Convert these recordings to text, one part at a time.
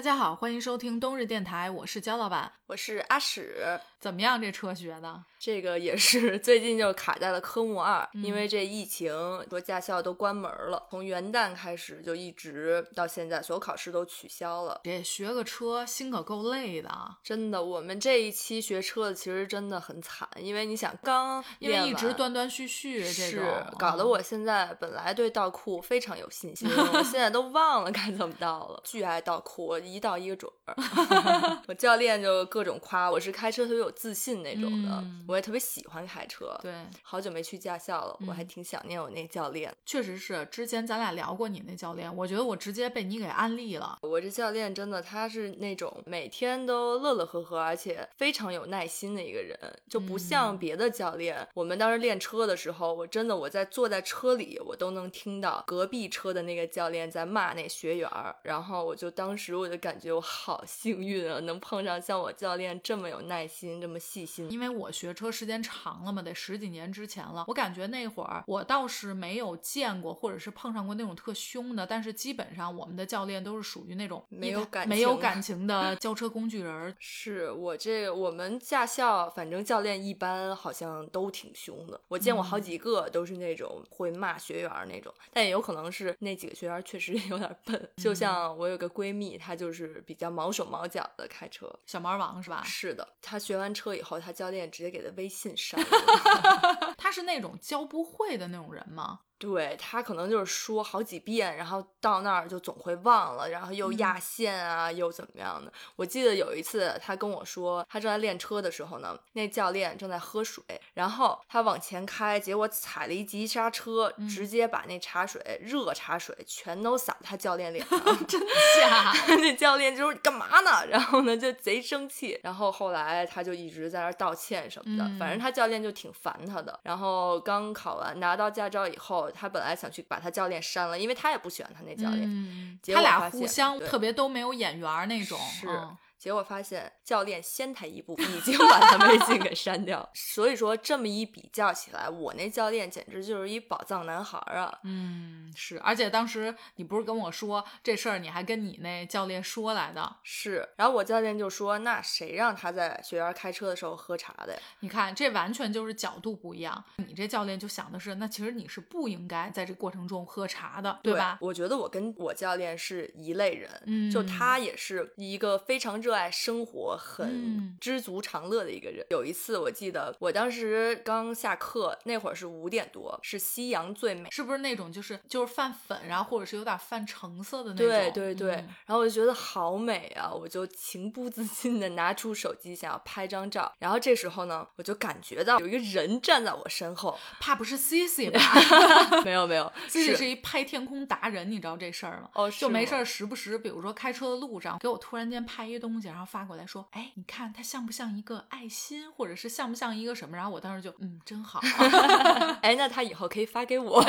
大家好，欢迎收听冬日电台，我是焦老板，我是阿史。怎么样？这车学的？这个也是 最近就卡在了科目二，嗯因为这疫情，说驾校都关门了，从元旦开始就一直到现在，所有考试都取消了。这学个车心可够累的，真的，我们这一期学车的其实真的很惨，因为你想刚因为一直断断续续，这是搞得嗯我现在本来对倒库非常有信心，我现在都忘了该怎么倒了，巨爱倒库，我一倒一个准儿。我教练就各种夸我是开车特别有自信那种的，嗯我也特别喜欢开车。对，好久没去驾校了，我还嗯挺想念我那教练。确实是之前咱俩聊过你那教练，我觉得我直接被你给安利了。我这教练真的，他是那种每天都乐乐呵呵，而且非常有耐心的一个人，就不像嗯别的教练。我们当时练车的时候，我真的我在坐在车里，我都能听到隔壁车的那个教练在骂那学员儿，然后我就当时我就感觉我好幸运啊，能碰上像我教练这么有耐心、这么细心。因为我学车时间长了嘛，得十几年之前了。我感觉那会儿我倒是没有见过，或者是碰上过那种特凶的，但是基本上我们的教练都是属于那种没有感没有感情的教车工具人儿。是我这我们驾校，反正教练一般好像都挺凶的。我见过好嗯几个都是那种会骂学员儿那种，但也有可能是那几个学员儿确实有点笨。嗯就像我有个闺蜜，她就是比较毛手毛脚的开车。小毛王是吧？是的，她学完车以后，她教练直接给她微信删了。他是那种教不会的那种人吗？对他可能就是说好几遍，然后到那儿就总会忘了，然后又压嗯线啊，又怎么样的。我记得有一次他跟我说，他正在练车的时候呢，那教练正在喝水，然后他往前开，结果踩了一急刹车，嗯直接把那茶水热茶水全都洒他教练脸上。真假？那教练就说你干嘛呢？然后呢就贼生气，然后后来他就一直在那儿道歉什么的，嗯反正他教练就挺烦他的。然后刚考完拿到驾照以后，他本来想去把他教练删了，因为他也不喜欢他那教练。嗯，他俩互相特别都没有眼缘那种。是嗯结果发现教练先他一步，已经把他微信给删掉。所以说这么一比较起来，我那教练简直就是一宝藏男孩儿啊！嗯，是，而且当时你不是跟我说这事儿，你还跟你那教练说来的。是，然后我教练就说：“那谁让他在学员开车的时候喝茶的呀？”你看，这完全就是角度不一样。你这教练就想的是，那其实你是不应该在这过程中喝茶的，对吧？我觉得我跟我教练是一类人，嗯就他也是一个非常热爱生活、嗯很知足常乐的一个人。有一次我记得我当时刚下课，那会儿是五点多，是夕阳最美。是不是那种就是就是泛粉，然后或者是有点泛橙色的那种？对对对，嗯然后我就觉得好美啊，我就情不自禁的拿出手机想要拍张照。然后这时候呢，我就感觉到有一个人站在我身后，怕不是 Cici 吧 没有没有？Cici 是一拍天空达人，你知道这事儿吗？哦，就没事儿，时不时，比如说开车的路上，给我突然间拍一东西，然后发过来说：“哎，你看它像不像一个爱心，或者是像不像一个什么？”然后我当时就嗯，真好，哎，那他以后可以发给我，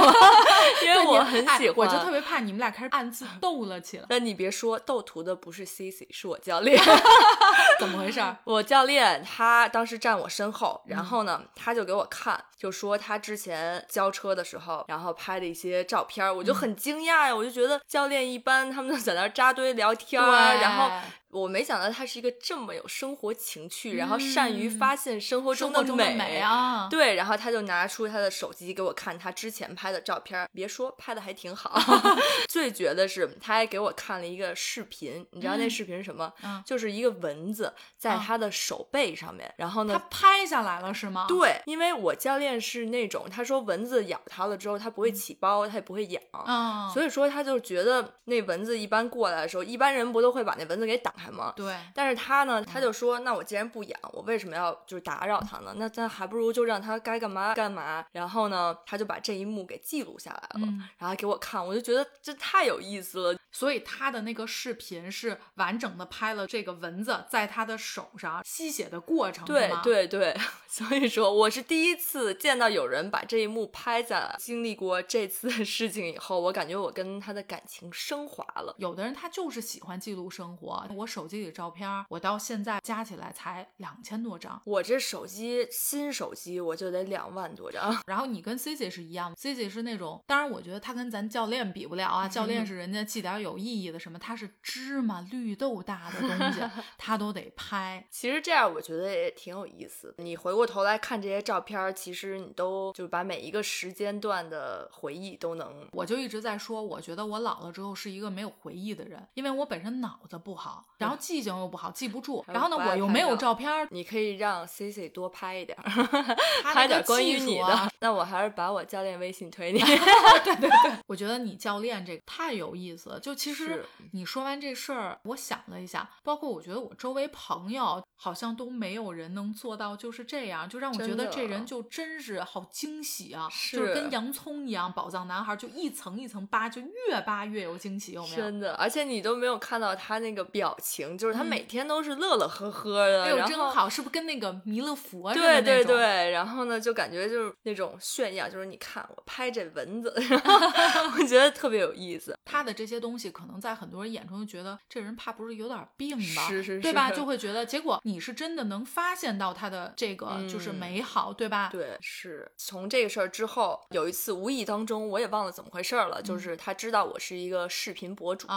因为我很哎喜欢。我就特别怕你们俩开始暗自斗了起来，那你别说，斗图的不是 Cici，是我教练。怎么回事儿？我教练他当时站我身后，嗯然后呢，他就给我看，就说他之前教车的时候，然后拍的一些照片儿，我嗯就很惊讶呀，我就觉得教练一般他们都在那儿扎堆聊天儿，啊然后对我没想到他是一个这么有生活情趣，然后善于嗯发现生活中的美啊，对，然后他就拿出他的手机给我看他之前拍的照片儿，别说拍的还挺好。最绝的是，他还给我看了一个视频，你知道那嗯视频是什么？嗯就是一个蚊子在啊他的手背上面，然后呢他。拍下来了是吗？对，因为我教练是那种，他说蚊子咬他了之后，他不会起包，他也不会痒，嗯，所以说他就觉得那蚊子一般过来的时候，一般人不都会把那蚊子给挡开吗？对，但是他呢，他就说，那我既然不养，我为什么要就是打扰他呢？那咱还不如就让他该干嘛干嘛。然后呢，他就把这一幕给记录下来了，嗯然后给我看，我就觉得这太有意思了。所以他的那个视频是完整的拍了这个蚊子在他的手上吸血的过程，对对对，所以说我是第一次见到有人把这一幕拍下来。经历过这次的事情以后，我感觉我跟他的感情升华了。有的人他就是喜欢记录生活。我手机里照片，我到现在加起来才两千多张。我这手机新手机我就得两万多张。然后你跟 C C 是一样，C C 是那种，当然我觉得他跟咱教练比不了啊，教练是人家记点有意义的什么，他是芝麻绿豆大的东西，他都得拍。其实这样我觉得也挺有意思的。你回过头来看这些照片，其实你都就把每一个时间段的回忆都能。我就一直在说，我觉得我老了之后是一个没有回忆的人，因为我本身脑子不好，然后记性又不好，记不住。然后呢，我又没有照片。你可以让 C C 多拍一点，拍点关于你的。那我还是把我教练微信推你。对对对，我觉得你教练这个太有意思了。就其实你说完这事儿，我想了一下，包括我觉得我周围朋友好像都没有人能做到就是这样，就让我觉得这人就真是好惊喜啊，是就是跟洋葱一样，宝藏男孩就一层一层扒，就越扒越有惊喜，有没有？真的，而且你都没有看到他那个表情，就是他每天都是乐乐呵呵的，哎呦真好，是不是跟那个弥勒佛似的？对对对，然后呢，就感觉就是那种炫耀，就是你看我拍这蚊子，然后我觉得特别有意思。他的这些东西，可能在很多人眼中就觉得这人怕不是有点病吧？是是是，对吧？就会觉得，结果你是真的能发现到他的这个就是美好，对吧？对，是从这个事儿之后，有一次无意当中，我也忘了怎么回事了，就是他知道我是一个视频博主，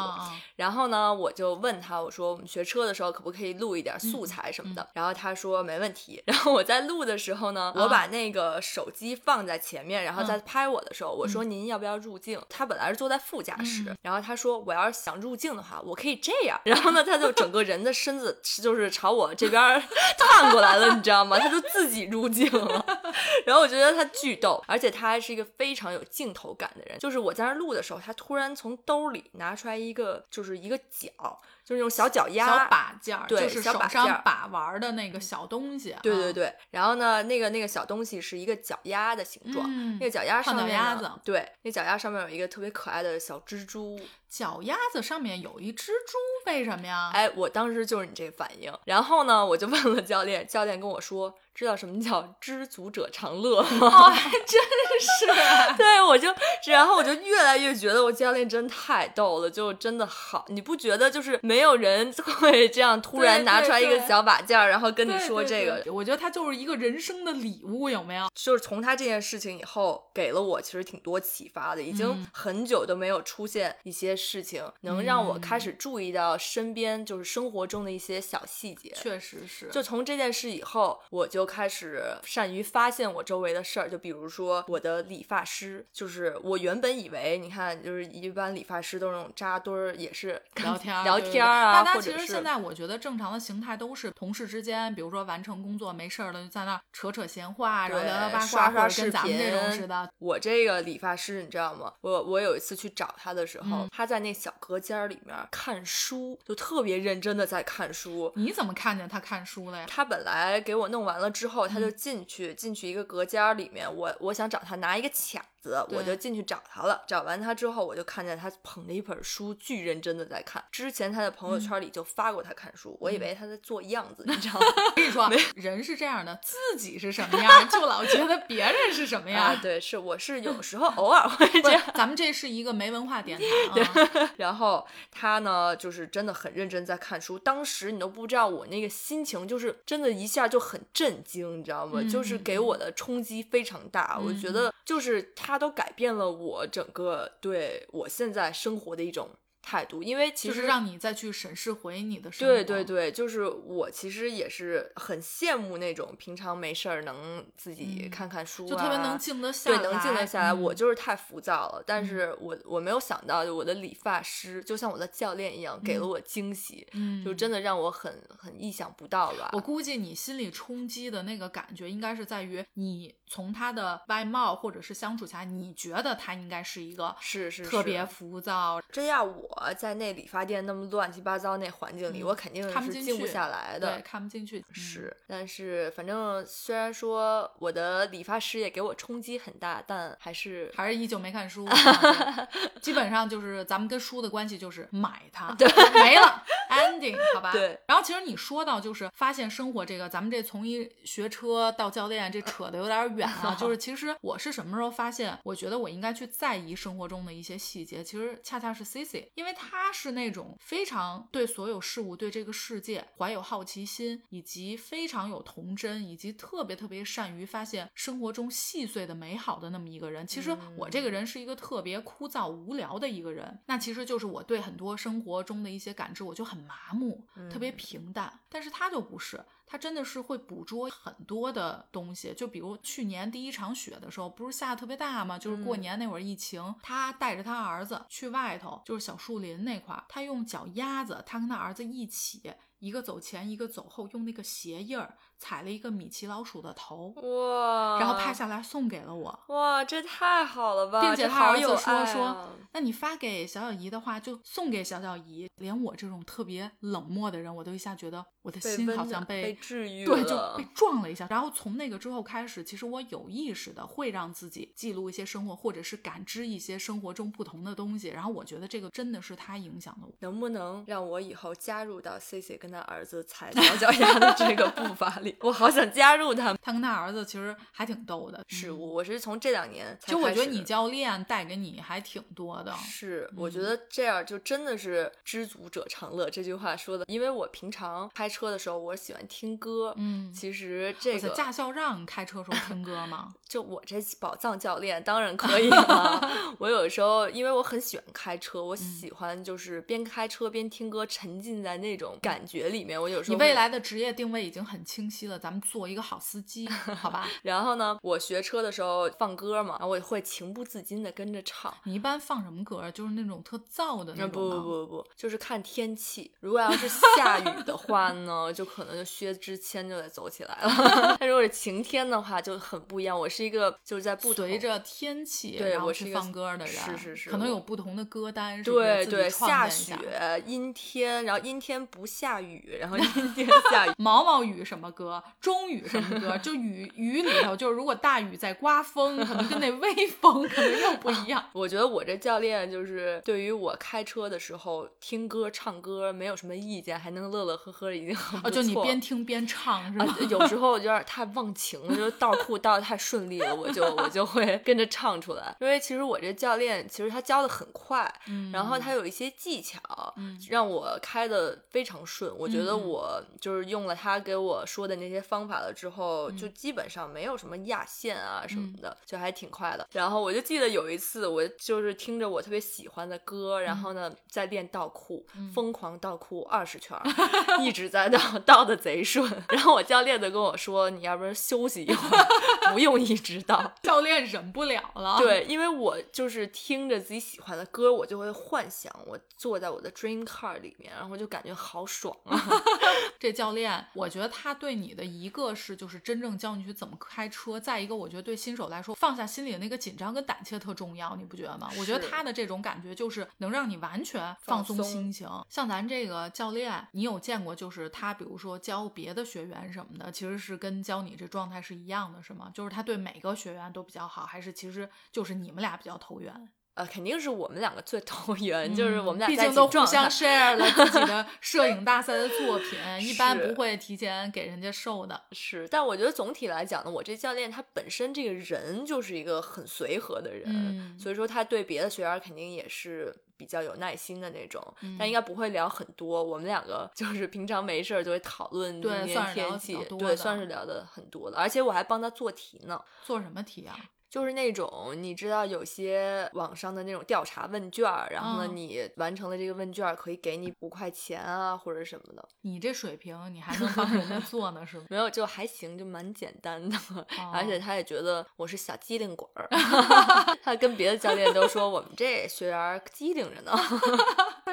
然后呢，我就问他，我说我们学车的时候可不可以录一点素材什么的？然后他说没问题。然后我在录的时候呢，我把那个手机放在前面，然后在拍我的时候，我说您要不要入镜？他本来是坐在副驾驶，然后他说我要是想入镜的话，我可以这样。然后呢，他就整个人的身子就是朝我这边 探过来了，你知道吗？他就自己入镜了。然后我觉得他巨逗，而且他还是一个非常有镜头感的人。就是我在那录的时候，他突然从兜里拿出来一个，就是一个脚。就是那种小脚丫、小把件儿，是手上把玩的那个小东西。对对对，然后呢，那个那个小东西是一个脚丫的形状，那个脚丫上面，鸭子，对，那脚丫上面有一个特别可爱的小蜘蛛。脚丫子上面有一蜘蛛，为什么呀？哎，我当时就是你这反应。然后呢，我就问了教练，教练跟我说，知道什么叫知足者常乐吗？还 真是。对，我就，然后我就越来越觉得我教练真太逗了，就真的好。你不觉得就是没有人会这样突然拿出来一个小把件儿，然后跟你说这个？我觉得他就是一个人生的礼物，有没有？就是从他这件事情以后，给了我其实挺多启发的。已经很久都没有出现一些。事情能让我开始注意到身边就是生活中的一些小细节，确实是。就从这件事以后，我就开始善于发现我周围的事儿。就比如说我的理发师，就是我原本以为，你看，就是一般理发师都是那种扎堆儿，也是聊天聊天啊。大家其实现在我觉得正常的形态都是同事之间，比如说完成工作没事儿了就在那扯扯闲话，然后聊聊八卦，刷刷视频，跟咱们这种似的。我这个理发师你知道吗？我我有一次去找他的时候，他在。在那小隔间里面看书，就特别认真的在看书。你怎么看见他看书了呀？他本来给我弄完了之后，他就进去进去一个隔间里面。我我想找他拿一个卡。我就进去找他了，找完他之后，我就看见他捧着一本书，巨认真的在看。之前他在朋友圈里就发过他看书，我以为他在做样子，你 知道吗？我跟你说，人是这样的，自己是什么样，就老觉得别人是什么样。对，是我是有时候偶尔会这样。咱们这是一个没文化电台。对。然后他呢，就是真的很认真在看书。当时你都不知道我那个心情，就是真的一下就很震惊，你知道吗？就是给我的冲击非常大。我觉得就是他。它都改变了我整个对我现在生活的一种。态度，因为其实让你再去审视回你的生活。对对对，就是我其实也是很羡慕那种平常没事儿能自己看看书，就特别能静得下来。对，能静得下来。我就是太浮躁了，但是我我没有想到，我的理发师就像我的教练一样，给了我惊喜，就真的让我很很意想不到吧。我估计你心里冲击的那个感觉，应该是在于你从他的外貌或者是相处下来，你觉得他应该是一个是是特别浮躁。这样我。我在那理发店那么乱七八糟那环境里，我肯定是静不下来的，看不进去。是，但是反正虽然说我的理发师也给我冲击很大，但还是还是依旧没看书。基本上就是咱们跟书的关系就是买它，没了，ending，好吧？对。然后其实你说到就是发现生活这个，咱们这从一学车到教练，这扯的有点远啊。就是 其实我是什么时候发现，我觉得我应该去在意生活中的一些细节，其实恰恰是 C C，因因为他是那种非常对所有事物、对这个世界怀有好奇心，以及非常有童真，以及特别特别善于发现生活中细碎的美好的那么一个人。其实我这个人是一个特别枯燥无聊的一个人，那其实就是我对很多生活中的一些感知我就很麻木，特别平淡。但是他就不是。他真的是会捕捉很多的东西，就比如去年第一场雪的时候，不是下的特别大吗？就是过年那会儿疫情，他带着他儿子去外头，就是小树林那块儿，他用脚丫子，他跟他儿子一起，一个走前，一个走后，用那个鞋印儿。踩了一个米奇老鼠的头哇，然后拍下来送给了我哇，这太好了吧！并且他儿子说说，那你发给小小姨的话，就送给小小姨。连我这种特别冷漠的人，我都一下觉得我的心好像被治愈了，对，就被撞了一下。然后从那个之后开始，其实我有意识的会让自己记录一些生活，或者是感知一些生活中不同的东西。然后我觉得这个真的是他影响的我。能不能让我以后加入到 C C 跟他儿子踩小脚丫的这个步伐里？我好想加入他。他跟他儿子其实还挺逗的。是，我是从这两年，就我觉得你教练带给你还挺多的。是，我觉得这样就真的是知足者常乐这句话说的。因为我平常开车的时候，我喜欢听歌。嗯，其实这个驾校让开车时候听歌吗？就我这宝藏教练当然可以 了。我有时候因为我很喜欢开车，我喜欢就是边开车边听歌，沉浸在那种感觉里面。我有时候你未来的职业定位已经很清晰了，咱们做一个好司机，好吧？然后呢，我学车的时候放歌嘛，然后我会情不自禁的跟着唱。你一般放什么歌？就是那种特燥的那种不不不不，就是看天气。如果要是下雨的话呢，就可能就薛之谦就得走起来了。但如果是晴天的话，就很不一样。我是一个就是在不随着天气，对我是放歌的人，是是是，可能有不同的歌单。对对，下雪、阴天，然后阴天不下雨，然后 阴天下雨。毛毛雨什么歌？中雨什么歌？就雨雨里头，就是如果大雨在刮风，可能跟那微风可能又不一样。我觉得我这教练就是对于我开车的时候听歌唱歌没有什么意见，还能乐乐呵呵，已经很不错。就你边听边唱是吧？有时候有点太忘情了，就倒库倒的太顺利了，我就我就会跟着唱出来。因为其实我这教练其实他教的很快，然后他有一些技巧，让我开的非常顺。我觉得我就是用了他给我说的那些方法了之后，就基本上没有什么压线啊什么的，就还挺快的。然后我就记得有一次，我就是听着我特别喜欢的歌，然后呢在练倒库，疯狂倒库二十圈，一直在倒，倒的贼顺。然后我教练就跟我说：“你要不然休息一会儿，不用一直倒。”教练忍不了了。对，因为我就是听着自己喜欢的歌，我就会幻想我坐在我的 dream car 里面，然后就感觉好爽啊。这教练，我觉得他对你的一个是就是真正教你去怎么开车，再一个我觉得对新手来说放下心里的那个紧张跟胆怯特重要，你不觉得吗？我觉得他的这种感觉就是能让你完全放松心情。像咱这个教练，你有见过就是他比如说教别的学员什么的，其实是跟教你这状态是一样的，是吗？就是他对每个学员都比较好，还是其实就是你们俩比较投缘？呃，肯定是我们两个最投缘，就是我们俩毕竟都互相 share 了自己的 摄影大赛的作品，一般不会提前给人家授的。是，但我觉得总体来讲呢，我这教练他本身这个人就是一个很随和的人，所以说他对别的学员肯定也是比较有耐心的那种，但应该不会聊很多。我们两个 就是平常没事儿就会讨论今天天气，对，算是聊的很多的。而且我还帮他做题呢，做什么题啊？就是那种你知道有些网上的那种调查问卷，然后呢，你完成了这个问卷可以给你五块钱啊或者什么的。你这水平，你还能帮人家做呢，是吗？没有，就还行，就蛮简单的。而且他也觉得我是小机灵鬼儿，他跟别的教练都说我们这学员机灵着呢。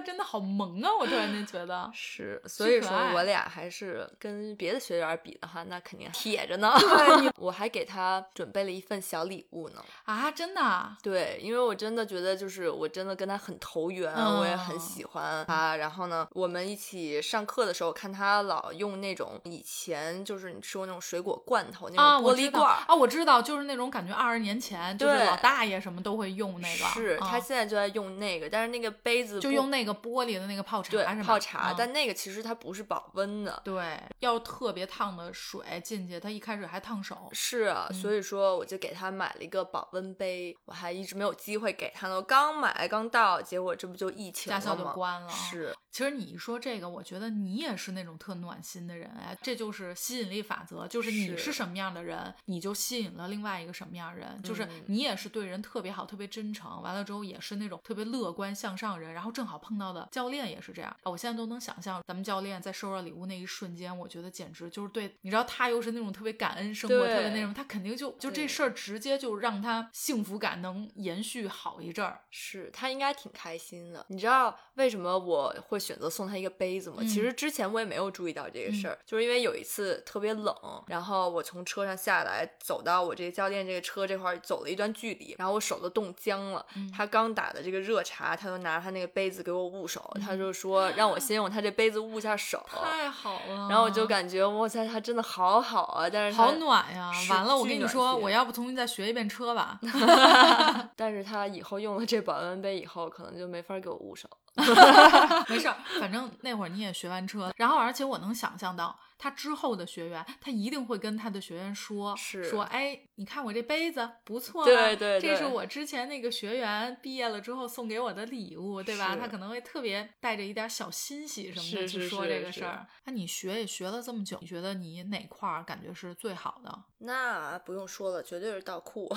他真的好萌啊！我突然间觉得 是，所以说我俩还是跟别的学员比的话，那肯定铁着呢。我还给他准备了一份小礼物呢。啊，真的？对，因为我真的觉得就是我真的跟他很投缘，我也很喜欢他。然后呢，我们一起上课的时候，看他老用那种以前就是你吃过那种水果罐头那种玻璃罐啊，我知道，就是那种感觉二十年前就是老大爷什么都会用那个。是他现在就在用那个，但是那个杯子就用那。那个玻璃的那个泡茶对是吗？泡茶，嗯但那个其实它不是保温的。对，要特别烫的水进去，它一开始还烫手。是啊，嗯所以说我就给他买了一个保温杯，我还一直没有机会给他呢。我刚买刚到，结果这不就疫情驾校？就关了啊是，其实你一说这个，我觉得你也是那种特暖心的人哎，这就是吸引力法则，就是你是是什么样的人，你就吸引了另外一个什么样的人，就是嗯你也是对人特别好、特别真诚，完了之后也是那种特别乐观向上人，然后正好碰到的教练也是这样啊，我现在都能想象咱们教练在收到礼物那一瞬间，我觉得简直就是对，你知道他又是那种特别感恩生活，特别那对种，他肯定就就这事儿直接就让他幸福感能延续好一阵儿。是他应该挺开心的。你知道为什么我会选择送他一个杯子吗？嗯其实之前我也没有注意到这个事儿，就是因为有一次特别冷，然后我从车上下来，走到我这个教练这个车这块儿走了一段距离，然后我手都冻僵了。嗯他刚打的这个热茶，他就拿他那个杯子给我捂手，嗯他就说让我先用他这杯子捂一下手。太好了，然后我就感觉哇塞，他真的好好啊！但是好暖呀！是完了，我跟你说，我要不重新再学一遍车吧。但是他以后用了这保温杯以后，可能就没法给我捂手。没事儿，反正那会儿你也学完车，然后而且我能想象到他之后的学员，他一定会跟他的学员说，是说，哎，你看我这杯子不错吧，对对这是我之前那个学员毕业了之后送给我的礼物，对吧？他可能会特别带着一点小欣喜什么的是是去说这个事儿。那你学也学了这么久，你觉得你哪块儿感觉是最好的？那不用说了，绝对是倒库。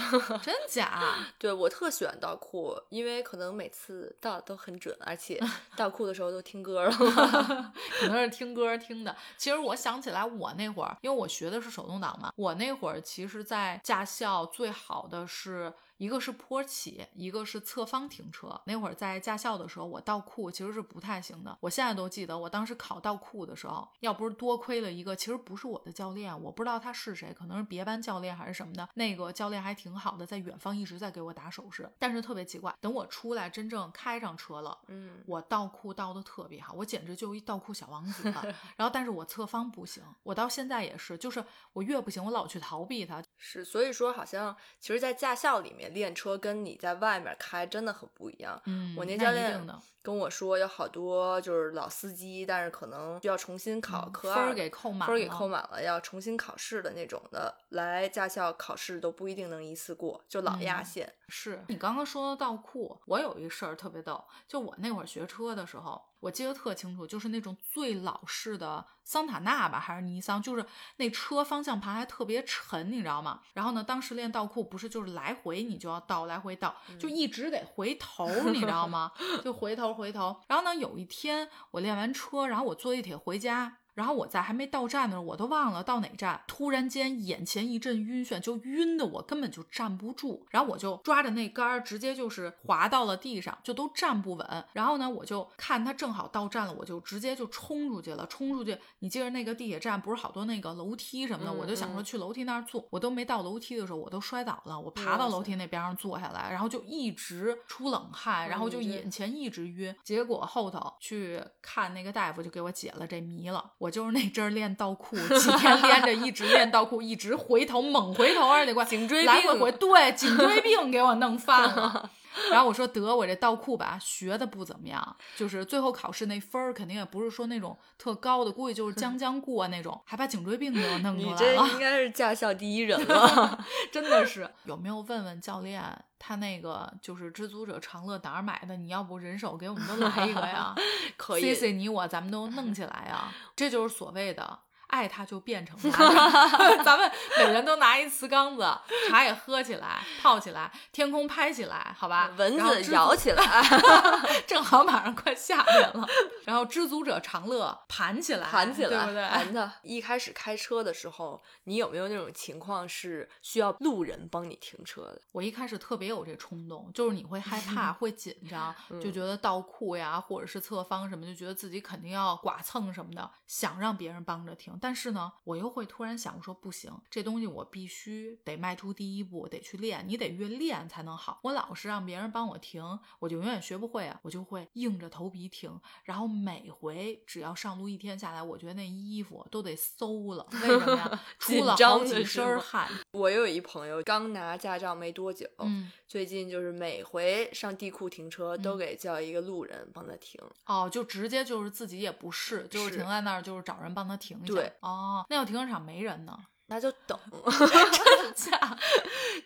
真假？对我特喜欢倒库，因为可能每次倒的都很准，而且倒库的时候都听歌了。可能是听歌听的。其实我想想起来，我那会儿，因为我学的是手动挡嘛，我那会儿其实，在驾校最好的是。一个是坡起，一个是侧方停车。那会儿在驾校的时候，我倒库其实是不太行的。我现在都记得，我当时考倒库的时候，要不是多亏了一个，其实不是我的教练，我不知道他是谁，可能是别班教练还是什么的。那个教练还挺好的，在远方一直在给我打手势，但是特别奇怪，等我出来真正开上车了，嗯，我倒库倒的特别好，我简直就一倒库小王子了。然后，但是我侧方不行，我到现在也是，就是我越不行，我老去逃避它。是，所以说好像其实，在驾校里面练车跟你在外面开真的很不一样。嗯我那那教练跟我说，有好多就是老司机，但是可能需要重新考嗯科二，分儿给扣满分儿给扣满了，要重新考试的那种的，来驾校考试都不一定能一次过，就老压嗯线。是你刚刚说的倒库，我有一事儿特别逗，就我那会儿学车的时候，我记得特清楚，就是那种最老式的桑塔纳吧，还是尼桑，就是那车方向盘还特别沉，你知道吗？然后呢，当时练倒库不是就是来回你就要倒，来回倒，就一直得回头，你知道吗？就回头回头。然后呢，有一天我练完车，然后我坐地铁回家。然后我在还没到站的时候，我都忘了到哪站，突然间眼前一阵晕眩，就晕的我根本就站不住，然后我就抓着那杆儿，直接就是滑到了地上，就都站不稳。然后呢，我就看他正好到站了，我就直接就冲出去了，冲出去。你记着那个地铁站不是好多那个楼梯什么的，嗯我就想说嗯去楼梯那儿坐，我都没到楼梯的时候，我都摔倒了，我爬到楼梯那边上坐下来，然后就一直出冷汗，然后就眼前一直晕。结果后头去看那个大夫，就给我解了这谜了。我就是那阵儿练倒库，几天连着一直练倒库，一直回头猛回头，而且怪颈椎来回回对颈椎病给我弄犯了。然后我说得我这倒库吧学的不怎么样，就是最后考试那分儿肯定也不是说那种特高的，估计就是将将过那种，还把颈椎病给我弄出你来了。这应该是驾校第一人了。真的是有没有问问教练，他那个就是知足者常乐哪儿买的？你要不人手给我们都来一个呀？可以 C C 你我咱们都弄起来呀！这就是所谓的。爱它就变成它，咱们每人都拿一瓷缸子，茶也喝起来，泡起来，天空拍起来，好吧？蚊子咬起来，正好马上快夏天了，然后知足者常乐，盘起来，盘起来，对不对？盘的。一开始开车的时候，你有没有那种情况是需要路人帮你停车的？我一开始特别有这冲动，就是你会害怕、会紧张，嗯就觉得倒库呀，或者是侧方什么，就觉得自己肯定要剐蹭什么的，想让别人帮着停。但是呢，我又会突然想，我说不行，这东西我必须得迈出第一步，得去练。你得越练才能好。我老是让别人帮我停，我就永远学不会啊，我就会硬着头皮停。然后每回只要上路一天下来，我觉得那衣服都得馊了，为什么呀？出了好几身汗。我有一朋友刚拿驾照没多久，嗯，最近就是每回上地库停车都嗯给叫一个路人帮他停。哦，就直接就是自己也不试，就是是停在那儿，就是找人帮他停一下。对，哦，那要停车场没人呢？那就等，真 假？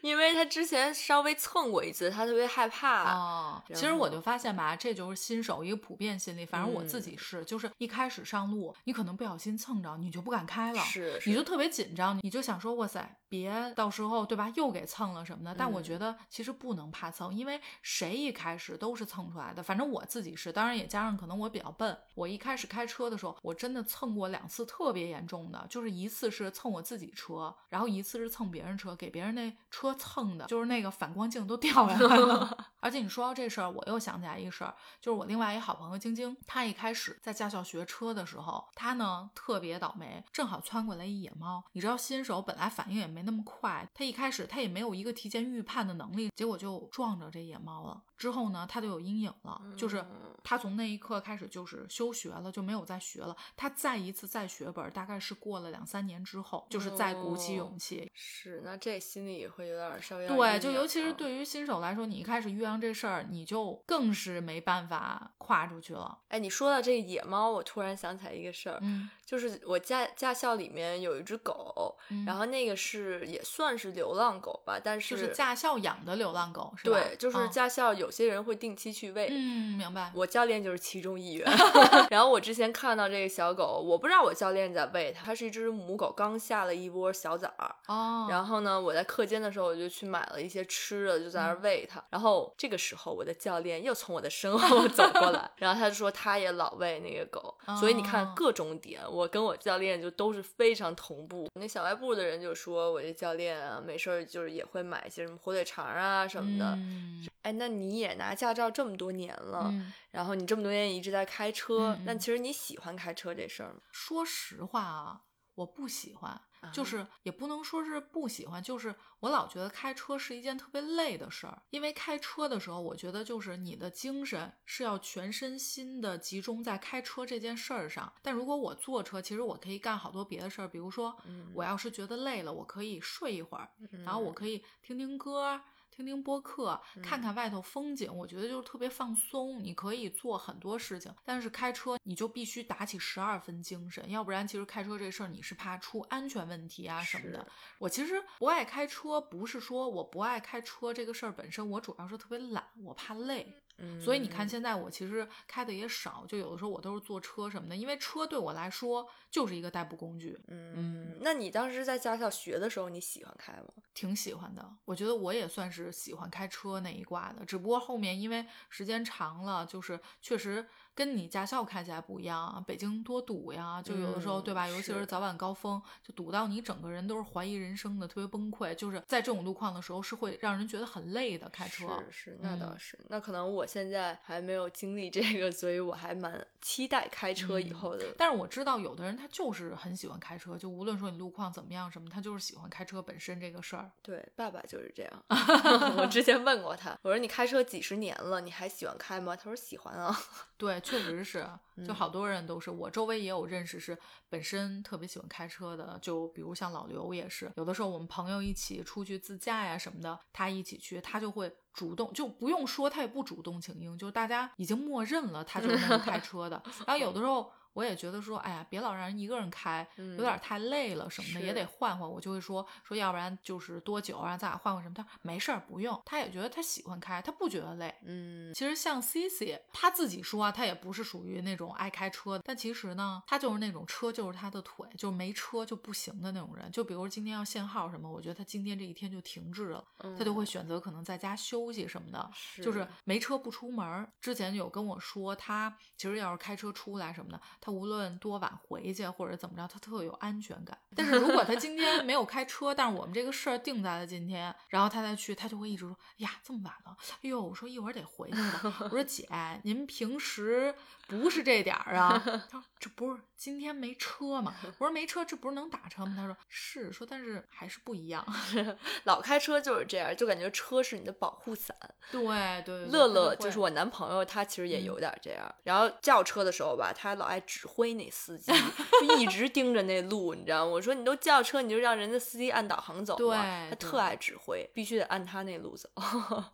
因为他之前稍微蹭过一次，他特别害怕。哦，其实我就发现吧，这就是新手一个普遍心理。反正我自嗯己是，就是一开始上路，你可能不小心蹭着，你就不敢开了，是，你就特别紧张，你就想说，哇塞，别到时候对吧，又给蹭了什么的。但我嗯觉得其实不能怕蹭，因为谁一开始都是蹭出来的。反正我自己是，当然也加上可能我比较笨，我一开始开车的时候，我真的蹭过两次特别严重的，就是一次是蹭我自己车，然后一次是蹭别人车，给别人那车蹭的，就是那个反光镜都掉下来了。而且你说到这事儿，我又想起来一个事儿，就是我另外一好朋友晶晶，她一开始在驾校学车的时候，她呢特别倒霉，正好窜过来一野猫。你知道新手本来反应也没那么快，她一开始她也没有一个提前预判的能力，结果就撞着这野猫了。之后呢，他就有阴影了，就是嗯。他从那一刻开始就是休学了，就没有再学了。他再一次再学本儿，大概是过了两三年之后，就是再鼓起哦勇气，是，那这心里也会有点儿稍微点对，就尤其是啊。对于新手来说，你一开始遇上这事儿，你就更是没办法跨出去了。哎，你说到这个野猫，我突然想起来一个事儿，嗯，就是我驾驾校里面有一只狗，嗯然后那个是也算是流浪狗吧，但是就是驾校养的流浪狗，是吧？对，就是嗯驾校有些人会定期去喂。嗯，明白。我教练就是其中一员，然后我之前看到这个小狗，我不知道我教练在喂它，它是一只母狗，刚下了一窝小崽儿。哦，然后呢，我在课间的时候我就去买了一些吃的，就在那儿喂它。然后这个时候，我的教练又从我的身后走过来，然后他就说他也老喂那个狗，所以你看哦各种点，我跟我教练就都是非常同步。那小卖部的人就说我这教练啊，没事儿就是也会买一些什么火腿肠啊什么的。嗯哎，那你也拿驾照这么多年了，嗯，然后你这么多年一直在开车，那其实你喜欢开车这事儿吗？说实话啊，我不喜欢。就啊是也不能说是不喜欢，就是我老觉得开车是一件特别累的事儿，因为开车的时候，我觉得就是你的精神是要全身心的集中在开车这件事儿上。但如果我坐车，其实我可以干好多别的事儿，比如说嗯我要是觉得累了，我可以睡一会儿，然后我嗯可以听听歌。听听播客，看看外头风景，我觉得就是特别放松。你可以做很多事情，但是开车你就必须打起十二分精神，要不然其实开车这事儿你是怕出安全问题啊什么的。我其实不爱开车，不是说我不爱开车这个事儿本身，我主要是特别懒，我怕累。所以你看，嗯现在我其实开的也少，就有的时候我都是坐车什么的，因为车对我来说就是一个代步工具，嗯，那你当时在驾校学的时候，你喜欢开吗？挺喜欢的。我觉得我也算是喜欢开车那一挂的，只不过后面因为时间长了，就是确实跟你驾校开起来不一样啊。北京多堵呀，就有的时候、嗯对吧？尤其是是早晚高峰，就堵到你整个人都是怀疑人生的，特别崩溃。就是在这种路况的时候，是会让人觉得很累的。开车是是，那倒嗯是。那可能我现在还没有经历这个，所以我还蛮期待开车以嗯后的。但是我知道有的人他就是很喜欢开车，就无论说你路况怎么样什么，他就是喜欢开车本身这个事儿。对，爸爸就是这样。我之前问过他，我说你开车几十年了，你还喜欢开吗？他说喜欢啊。对，确实是，就嗯好多人都是，我周围也有认识是本身特别喜欢开车的，就比如像老刘也是，有的时候我们朋友一起出去自驾呀什么的，他一起去，他就会主动，就不用说，他也不主动请缨，就大家已经默认了他就是那个开车的。然后有的时候我也觉得说，哎呀，别老让人一个人开，有点嗯太累了什么的，也得换换。我就会说说，要不然就是多久，然后咱俩换换什么。他说没事儿，不用。他也觉得他喜欢开，他不觉得累。嗯，其实像 C C，他自己说啊，他也不是属于那种爱开车的，但其实呢，他就是那种车就是他的腿，就是没车就不行的那种人。就比如今天要限号什么，我觉得他今天这一天就停滞了，他就会选择可能在家休息什么的，就是没车不出门儿。之前有跟我说，他其实要是开车出来什么的，他无论多晚回去或者怎么着，他特有安全感。但是如果他今天没有开车，但是我们这个事儿定在了今天，然后他再去，他就会一直说呀这么晚了，哎呦，我说一会儿得回去了。我说姐，您平时不是这点儿啊？他说这不是今天没车吗？我说没车，这不是能打车吗？他说是，说但是还是不一样。老开车就是这样，就感觉车是你的保护伞。对对对，乐乐就是我男朋友，他其实也嗯有点这样。然后叫车的时候吧，他老爱指挥那司机，就一直盯着那路，你知道吗？我说你都叫车，你就让人家司机按导航走对嘛。他特爱指挥，必须得按他那路走。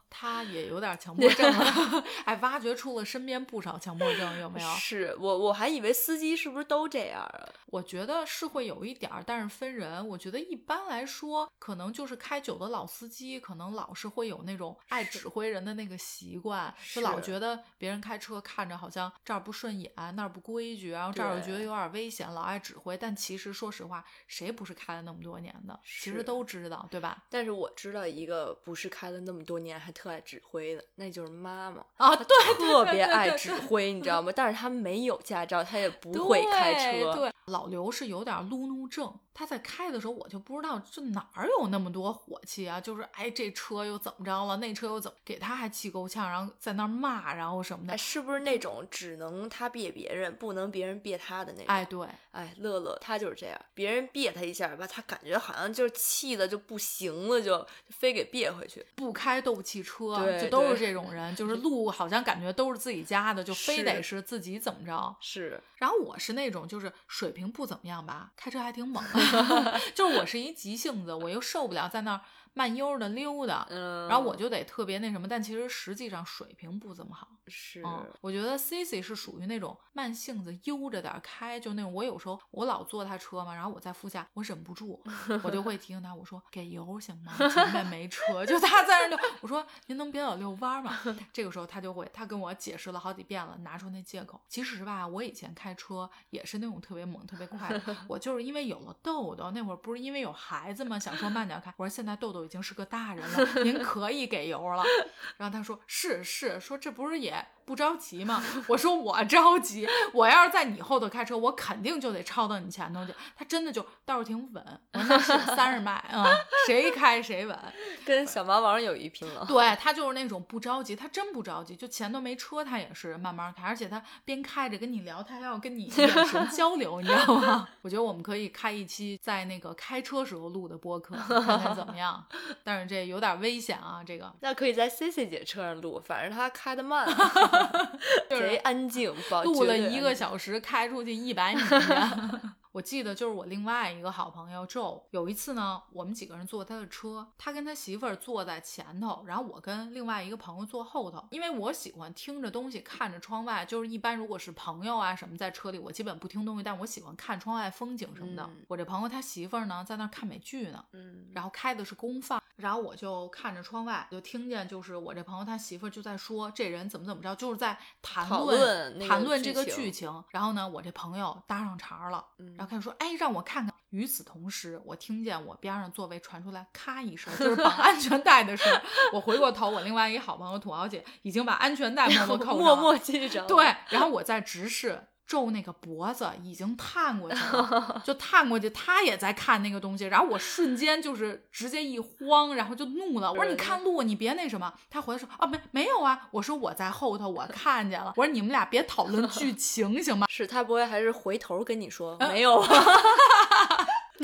他也有点强迫症了，哎，挖掘出了身边不少强迫症，有没有？是我我还以为司机是不是都这样啊？我觉得是会有一点儿，但是分人。我觉得一般来说，可能就是开久的老司机，可能老是会有那种爱指挥人的那个习惯，就老觉得别人开车看着好像这儿不顺眼，那儿不规矩，然后这儿又觉得有点危险，老爱指挥。但其实说实话，谁不是开了那么多年的？其实都知道，对吧？但是我知道一个不是开了那么多年还特爱指挥的，那就是妈妈啊，对，特别爱指挥，你知道吗？但是他没有驾照，他也不会开车。对，老刘是有点路怒症。他在开的时候，我就不知道这哪儿有那么多火气啊！就是哎，这车又怎么着了？那车又怎么给他还气够呛，然后在那儿骂，然后什么的，是不是那种只能他别别人，不能别人别他的那种？哎，对，哎，乐乐他就是这样，别人别他一下吧，他感觉好像就是气的就不行了，就非给别回去。不开斗气车，就都是这种人，就是 路好像感觉都是自己家的，就非得是自己怎么着？是。然后我是那种就是水平不怎么样吧，开车还挺猛。就是我是一急性子，我又受不了在那儿。慢悠的溜达，然后我就得特别那什么，但其实实际上水平不怎么好。是，我觉得 C C 是属于那种慢性子，悠着点开，就那种。我有时候我老坐他车嘛，然后我在副驾，我忍不住，我就会提醒他，我说 给油行吗？前面没车，就他在那溜。我说您能别老遛弯吗？这个时候他就会，他跟我解释了好几遍了，拿出那借口。其实吧，我以前开车也是那种特别猛、特别快的，我就是因为有了豆豆，那会儿不是因为有孩子嘛，想说慢点开。我说现在豆豆。已经是个大人了，您可以给油了。然后他说：“是是，说这不是也。”不着急吗？我说我着急，我要是在你后头开车，我肯定就得超到你前头去。他真的就倒是挺稳，我那是三十迈啊，谁开谁稳，跟小毛王有一拼了。对他就是那种不着急，他真不着急，就前头没车，他也是慢慢开，而且他边开着跟你聊，他还要跟你眼神交流，你知道吗？我觉得我们可以开一期在那个开车时候录的播客，看看怎么样。但是这有点危险啊，这个。那可以在 C C 姐车上录，反正他开的慢。贼安静，录了一个小时，开出去一百米。我记得就是我另外一个好朋友 Joe，有一次呢，我们几个人坐他的车，他跟他媳妇儿坐在前头，然后我跟另外一个朋友坐后头。因为我喜欢听着东西，看着窗外，就是一般如果是朋友啊什么在车里，我基本不听东西，但我喜欢看窗外风景什么的。我这朋友他媳妇儿呢，在那看美剧呢，嗯，然后开的是公放，然后我就看着窗外，就听见就是我这朋友他媳妇儿就在说这人怎么怎么着，就是在谈论谈论这个剧情。然后呢，我这朋友搭上茬了，嗯。开始说，哎，让我看看。与此同时，我听见我边上座位传出来咔一声，就是绑安全带的声。我回过头，我另外一好朋友土豪姐已经把安全带默默扣上，默默系上。对，然后我在直视。皱那个脖子已经探过去了，就探过去，他也在看那个东西，然后我瞬间就是直接一慌，然后就怒了，我说你看路，你别那什么。他回来说啊没没有啊，我说我在后头，我 看见了。我说你们俩别讨论剧情行吗？是他不会还是回头跟你说没有？对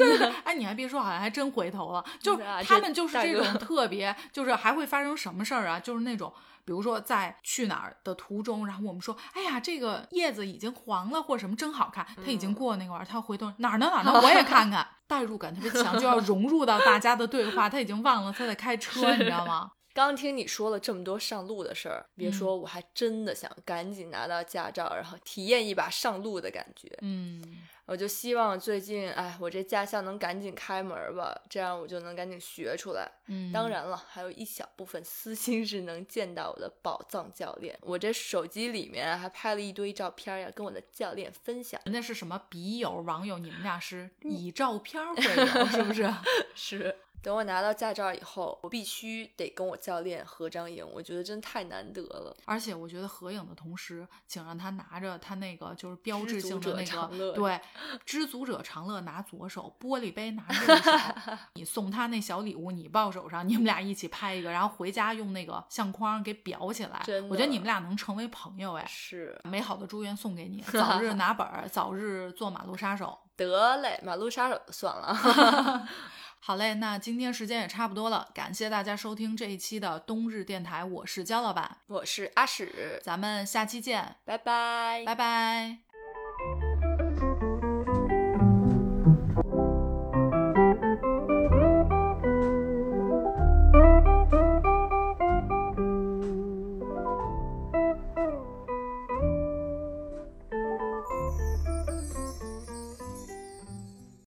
对对，哎你还别说，好像还真回头了，就他们就是这种 特别，就是还会发生什么事儿啊？就是那种。比如说在去哪儿的途中，然后我们说，哎呀，这个叶子已经黄了，或者什么真好看。他已经过那个玩意儿，他回头哪儿呢哪儿呢？我也看看，代入感特别强，就要融入到大家的对话。他已经忘了他在开车，你知道吗？刚听你说了这么多上路的事儿，别说，我还真的想赶紧拿到驾照，然后体验一把上路的感觉。嗯。我就希望最近，哎，我这驾校能赶紧开门吧，这样我就能赶紧学出来。嗯，当然了，还有一小部分私心是能见到我的宝藏教练。我这手机里面还拍了一堆照片呀，跟我的教练分享。那是什么笔友、网友？你们俩是以照片会友，是不是？是。等我拿到驾照以后，我必须得跟我教练合张影，我觉得真太难得了。而且我觉得合影的同时，请让他拿着他那个就是标志性的那个，对，知足者常乐，拿左手，玻璃杯拿右手。你送他那小礼物，你抱手上，你们俩一起拍一个，然后回家用那个相框给裱起来。我觉得你们俩能成为朋友，哎，是美好的祝愿送给你，早日拿本，早日做马路杀手。得嘞，马路杀手算了。好嘞，那今天时间也差不多了，感谢大家收听这一期的冬日电台，我是焦老板，我是阿史，咱们下期见，拜拜，拜拜。